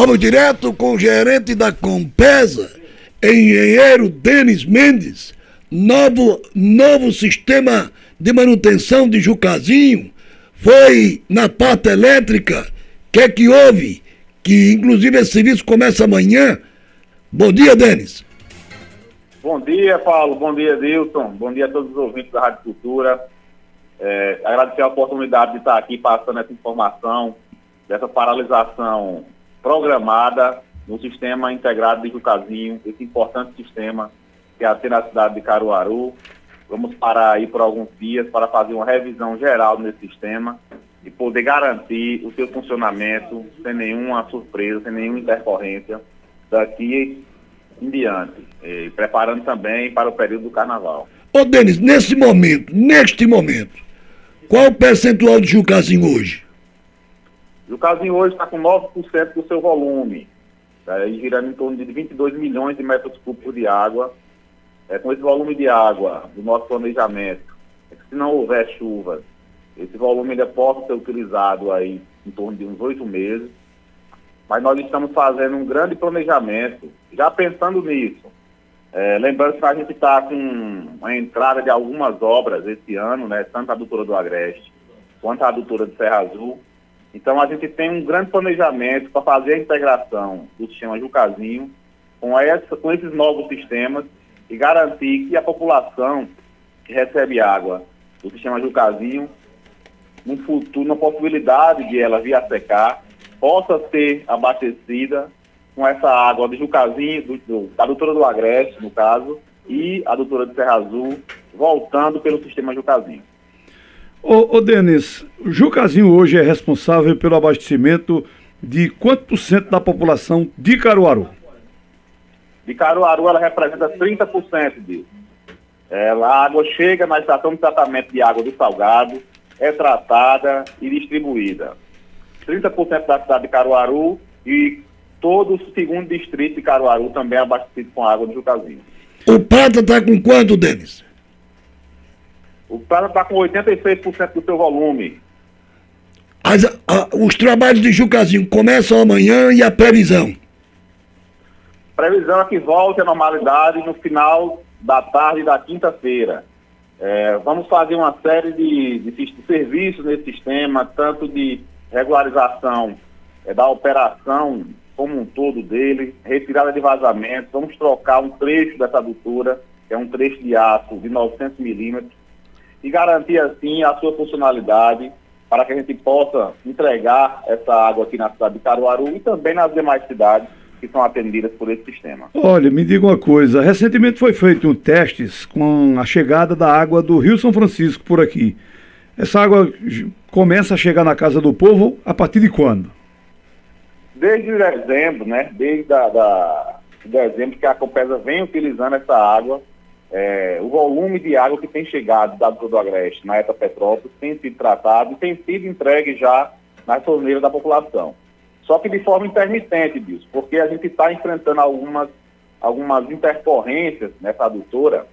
Vamos direto com o gerente da Compesa, engenheiro Denis Mendes. Novo, novo sistema de manutenção de Jucazinho foi na parte elétrica. Que é que houve? Que inclusive esse serviço começa amanhã. Bom dia, Denis. Bom dia, Paulo. Bom dia, Dilson. Bom dia a todos os ouvintes da Rádio Cultura. É, agradecer a oportunidade de estar aqui passando essa informação dessa paralisação programada no sistema integrado de Jucazinho, esse importante sistema que é na cidade de Caruaru. Vamos parar aí por alguns dias para fazer uma revisão geral nesse sistema e poder garantir o seu funcionamento sem nenhuma surpresa, sem nenhuma intercorrência daqui em diante, e preparando também para o período do carnaval. Ô Denis, nesse momento, neste momento, qual o percentual de Jucazinho hoje? Jucazinho hoje está com 9% do seu volume, tá, girando em torno de 22 milhões de metros cúbicos de água. É, com esse volume de água do nosso planejamento, é se não houver chuvas, esse volume ainda pode ser utilizado aí em torno de uns oito meses. Mas nós estamos fazendo um grande planejamento, já pensando nisso. É, lembrando que a gente está com a entrada de algumas obras esse ano, né, tanto a adutora do Agreste quanto a adutora de Serra Azul. Então a gente tem um grande planejamento para fazer a integração do sistema Jucazinho com, essa, com esses novos sistemas e garantir que a população que recebe água do sistema Jucazinho, no futuro, na possibilidade de ela vir a secar, possa ser abastecida com essa água do Jucazinho, do, do, da doutora do Agreste, no caso, e a doutora de Serra Azul, voltando pelo sistema Jucazinho. Ô, ô Denis, o Jucazinho hoje é responsável pelo abastecimento de quanto por cento da população de Caruaru? De Caruaru ela representa 30% disso. Ela, a água chega na estação de tratamento de água do Salgado, é tratada e distribuída. 30% da cidade de Caruaru e todo o segundo distrito de Caruaru também é abastecido com água do Jucazinho. O Prata está com quanto, Denis? O Prata está com 86% do seu volume. As, a, os trabalhos de Jucazinho começam amanhã e a previsão? Previsão é que volte à normalidade no final da tarde da quinta-feira. É, vamos fazer uma série de, de, de, serviços nesse sistema, tanto de regularização é, da operação como um todo dele, retirada de vazamento, vamos trocar um trecho dessa adutora, que é um trecho de aço de 900 milímetros, e garantir assim a sua funcionalidade para que a gente possa entregar essa água aqui na cidade de Caruaru e também nas demais cidades que são atendidas por esse sistema. Olha, me diga uma coisa, recentemente foi feito um testes com a chegada da água do Rio São Francisco por aqui. Essa água começa a chegar na casa do povo a partir de quando? Desde dezembro, né? Desde a, da, dezembro que a Compesa vem utilizando essa água é, o volume de água que tem chegado da do Agreste na Eta Petrópolis tem sido tratado e tem sido entregue já nas torneiras da população. Só que de forma intermitente, Bills, porque a gente está enfrentando algumas, algumas intercorrências nessa adutora,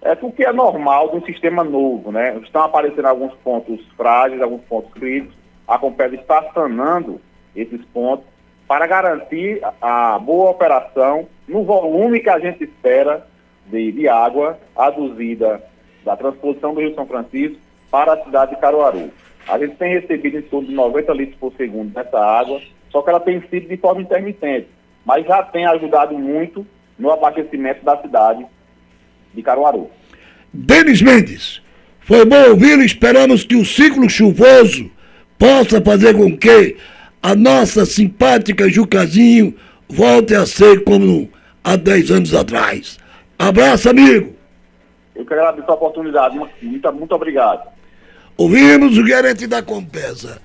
é porque é normal de um sistema novo, né? Estão aparecendo alguns pontos frágeis, alguns pontos críticos, a Compesa está sanando esses pontos para garantir a boa operação no volume que a gente espera de, de água aduzida da transposição do Rio São Francisco para a cidade de Caruaru. A gente tem recebido em torno de 90 litros por segundo dessa água, só que ela tem sido de forma intermitente, mas já tem ajudado muito no abastecimento da cidade de Caruaru. Denis Mendes, foi bom ouvi-lo. Esperamos que o ciclo chuvoso possa fazer com que a nossa simpática Jucazinho volte a ser como há 10 anos atrás. Abraço, amigo. Eu que agradeço a oportunidade. Muito, muito obrigado. Ouvimos o gerente da Compesa.